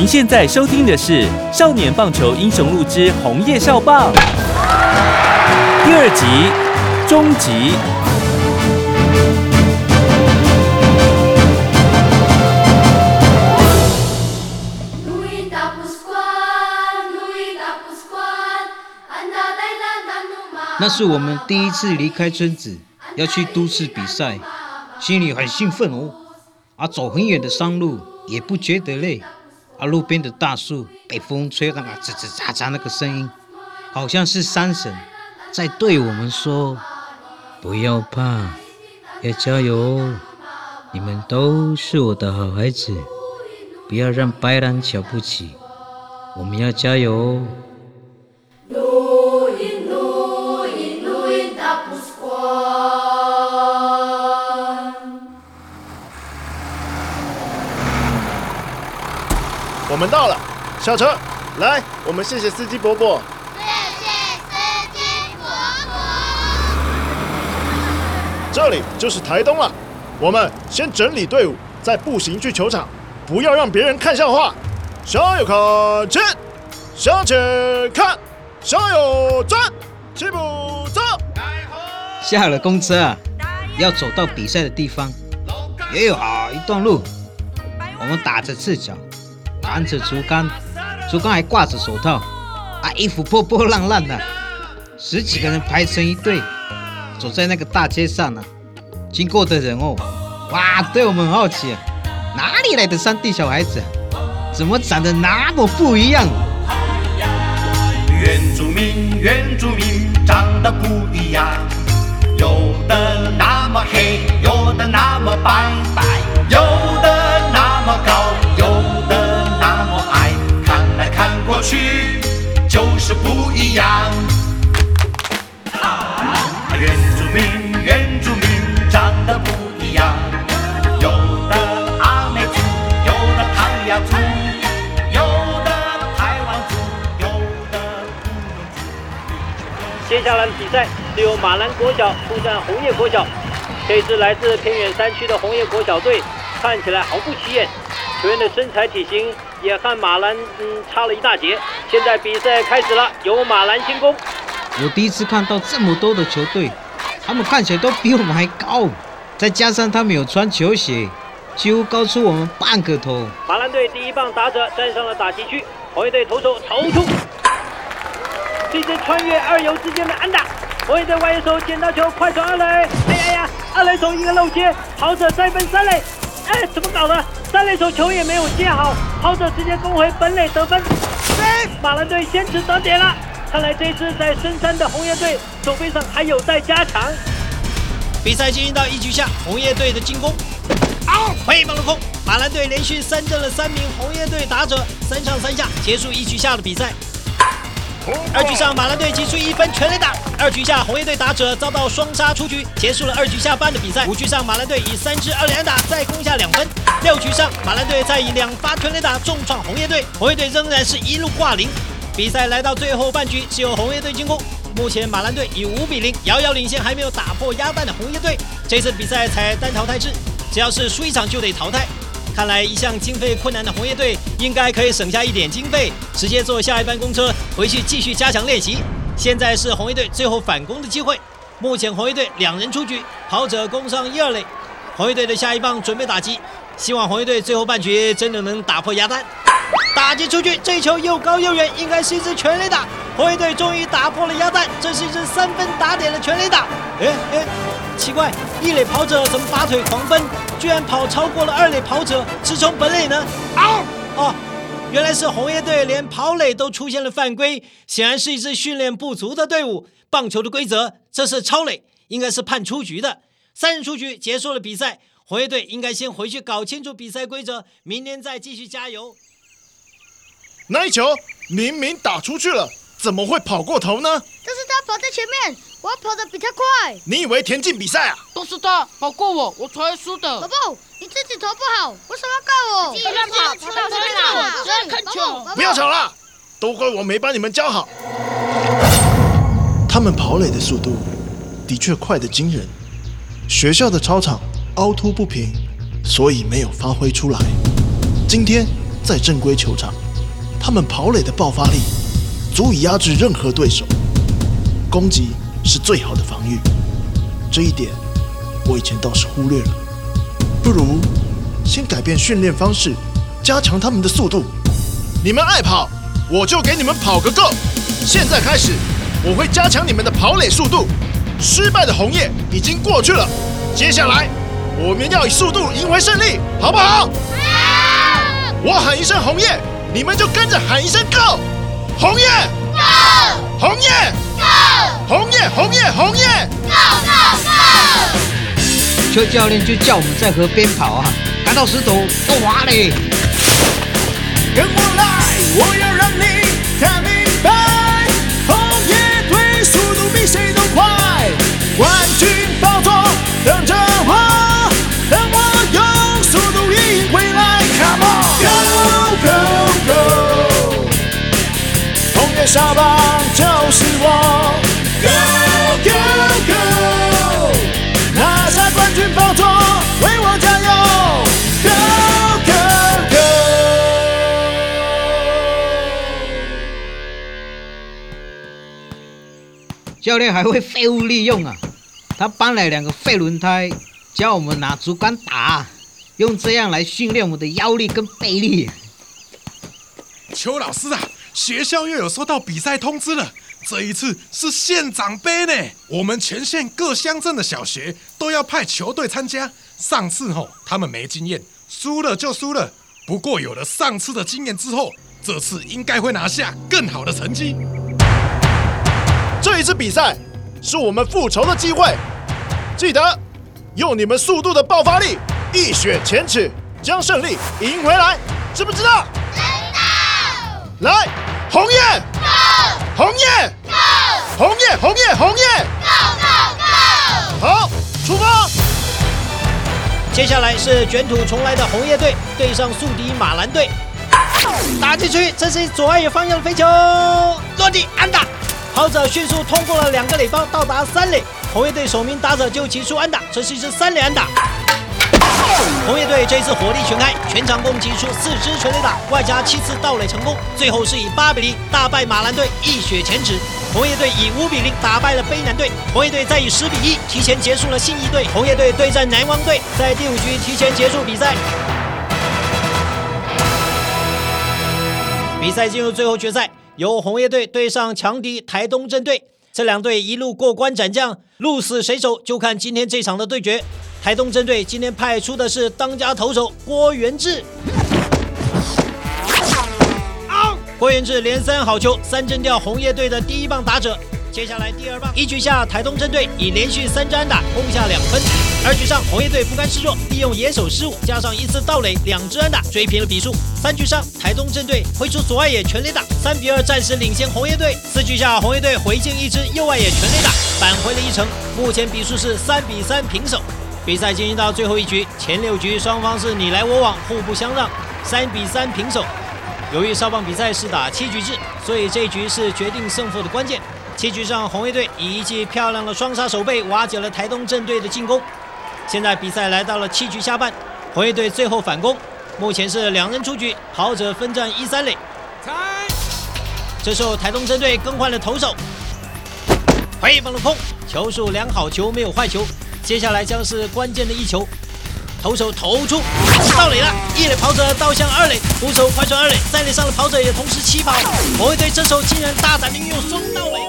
您现在收听的是《少年棒球英雄录之红叶少棒》第二集终极。那是我们第一次离开村子，要去都市比赛，心里很兴奋哦。啊，走很远的山路也不觉得累。啊，路边的大树被风吹那个吱吱喳喳那个声音，好像是山神在对我们说：“不要怕，要加油，你们都是我的好孩子，不要让白狼瞧不起，我们要加油。”我们到了，下车。来，我们谢谢司机伯伯。谢谢司机伯伯。这里就是台东了。我们先整理队伍，再步行去球场，不要让别人看笑话。向右看齐，向前看，向右转，齐步走。下了公车，要走到比赛的地方，也有好一段路。我们打着赤脚。扛着竹竿，竹竿还挂着手套，啊，衣服破破烂烂的，十几个人排成一队，走在那个大街上呢。经过的人哦，哇，对我们很好奇，哪里来的山地小孩子？怎么长得那么不一样？原住民，原住民长得不一样，有的那么黑，有的那么白白，有的那么高。去就是不一样。原住民，原住民长得不一样，有的阿美族，有的泰雅族，有的台湾，族。接下来的比赛是由马兰国小出战红叶国小。这支来自偏远山区的红叶国小队看起来毫不起眼，球员的身材体型。也和马兰嗯差了一大截。现在比赛开始了，由马兰进攻。我第一次看到这么多的球队，他们看起来都比我们还高，再加上他们有穿球鞋，几乎高出我们半个头。马兰队第一棒打者站上了打击区，红叶队投手投出，这支穿越二游之间的安打。红叶队外野手捡到球，快传二垒。哎呀呀，二垒手一个漏接，跑者再奔三垒。哎，怎么搞的？三垒手球也没有接好，跑者直接攻回本垒得分。马兰队坚持得点了，看来这支在深山的红叶队手背上还有待加强。比赛进行到一局下，红叶队的进攻，好，飞棒落空。马兰队连续三振了三名红叶队打者，三上三下，结束一局下的比赛。二局上，马兰队击出一分全垒打。二局下，红叶队打者遭到双杀出局，结束了二局下半的比赛。五局上，马兰队以三支二连打再攻下两分。六局上，马兰队再以两发全垒打重创红叶队，红叶队仍然是一路挂零。比赛来到最后半局，是由红叶队进攻。目前马兰队以五比零遥遥领先，还没有打破鸭蛋的红叶队。这次比赛采单淘汰制，只要是输一场就得淘汰。看来一向经费困难的红叶队应该可以省下一点经费，直接坐下一班公车回去继续加强练习。现在是红叶队最后反攻的机会。目前红叶队两人出局，跑者攻上一二垒。红叶队的下一棒准备打击，希望红叶队最后半局真的能打破鸭蛋。打击出去，这球又高又远，应该是一支全垒打。红叶队终于打破了鸭蛋，这是一支三分打点的全垒打。哎哎，奇怪，一垒跑者怎么拔腿狂奔？居然跑超过了二垒跑者，直冲本垒呢！啊哦，原来是红叶队连跑垒都出现了犯规，显然是一支训练不足的队伍。棒球的规则，这是超垒，应该是判出局的。三人出局，结束了比赛。红叶队应该先回去搞清楚比赛规则，明天再继续加油。那一球明明打出去了，怎么会跑过头呢？跑在前面，我要跑得比他快。你以为田径比赛啊？都是他跑过我，我才会输的。宝宝，你自己投不好，为什么要怪我？自己乱跑跑到前面来只要看球不要吵了，都怪我没把你们教好。他们跑垒的速度的确快得惊人，学校的操场凹凸不平，所以没有发挥出来。今天在正规球场，他们跑垒的爆发力足以压制任何对手。攻击是最好的防御，这一点我以前倒是忽略了。不如先改变训练方式，加强他们的速度。你们爱跑，我就给你们跑个够。现在开始，我会加强你们的跑垒速度。失败的红叶已经过去了，接下来我们要以速度赢回胜利，好不好？我喊一声红叶，你们就跟着喊一声 Go！红叶，Go！红叶，Go！红叶，红叶，红叶邱教练就叫我们在河边跑啊，赶到石头都滑嘞。跟我来，我要让你看明白，红叶队速度比谁都快，冠军宝座等着沙棒就是我，Go Go Go，拿下冠军宝座，为我加油，Go Go Go。教练还会废物利用啊！他搬来两个废轮胎，教我们拿竹竿打，用这样来训练我们的腰力跟背力。邱老师啊，学校又有收到比赛通知了，这一次是县长杯呢。我们全县各乡镇的小学都要派球队参加。上次吼、他们没经验，输了就输了。不过有了上次的经验之后，这次应该会拿下更好的成绩。这一次比赛是我们复仇的机会，记得用你们速度的爆发力，一雪前耻，将胜利赢回来，知不知道？知道。来，红叶，红叶，红叶，红叶，红叶，好，出发。接下来是卷土重来的红叶队对上宿敌马兰队，打进去，这是左外野方向的飞球，落地安打。跑者迅速通过了两个垒包，到达三垒。红叶队首名打者就击出安打，这是一支三垒安打。红叶队这一次火力全开，全场共击出四支全垒打，外加七次盗垒成功，最后是以八比零大败马兰队，一雪前耻。红叶队以五比零打败了卑南队，红叶队再以十比一提前结束了信义队。红叶队对战南王队，在第五局提前结束比赛。比赛进入最后决赛，由红叶队对上强敌台东镇队。这两队一路过关斩将，鹿死谁手，就看今天这场的对决。台东针队今天派出的是当家投手郭元志。郭元志连三好球，三振掉红叶队的第一棒打者。接下来第二棒，一局下台东针队以连续三支安打攻下两分。二局上红叶队不甘示弱，利用野手失误加上一次盗垒，两支安打追平了比数。三局上台东针队挥出左外野全垒打，三比二暂时领先红叶队。四局下红叶队回敬一支右外野全垒打，扳回了一城。目前比数是三比三平手。比赛进行到最后一局，前六局双方是你来我往，互不相让，三比三平手。由于少棒比赛是打七局制，所以这一局是决定胜负的关键。七局上，红叶队以一记漂亮的双杀手背瓦解了台东镇队的进攻。现在比赛来到了七局下半，红叶队最后反攻，目前是两人出局，跑者分占一三垒。这时候台东镇队更换了投手，挥棒落空，球数良好，球没有坏球。接下来将是关键的一球，投手投出，到垒了，一垒跑者倒向二垒，捕手快传二垒，在垒上的跑者也同时起跑，红叶队这时候竟然大胆运用双盗垒。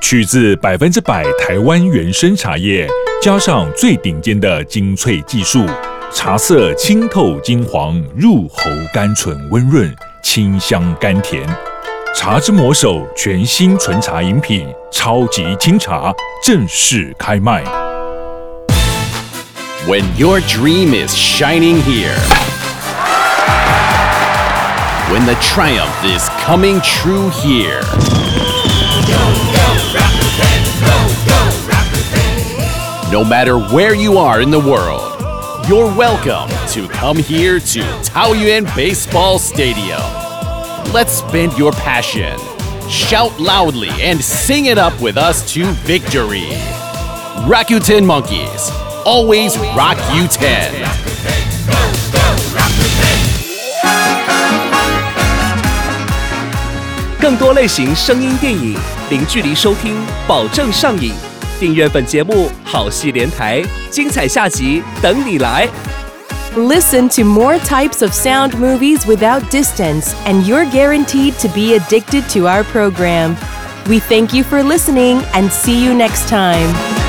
取自百分之百台湾原生茶叶，加上最顶尖的精粹技术，茶色清透金黄，入喉甘醇温润，清香甘甜。茶之魔手全新纯茶饮品超级清茶正式开卖。 When your dream is shining here. When the triumph is coming true here. No matter where you are in the world, you're welcome to come here to Taoyuan Baseball Stadium. Let's spend your passion. Shout loudly and sing it up with us to victory. Rakuten Monkeys, always rock you 10. 更多类型声音电影，零距离收听，保证上瘾。订阅本节目，好戏连台，精彩下集等你来。 Listen to more types of sound movies without distance, and you're guaranteed to be addicted to our program. We thank you for listening and see you next time.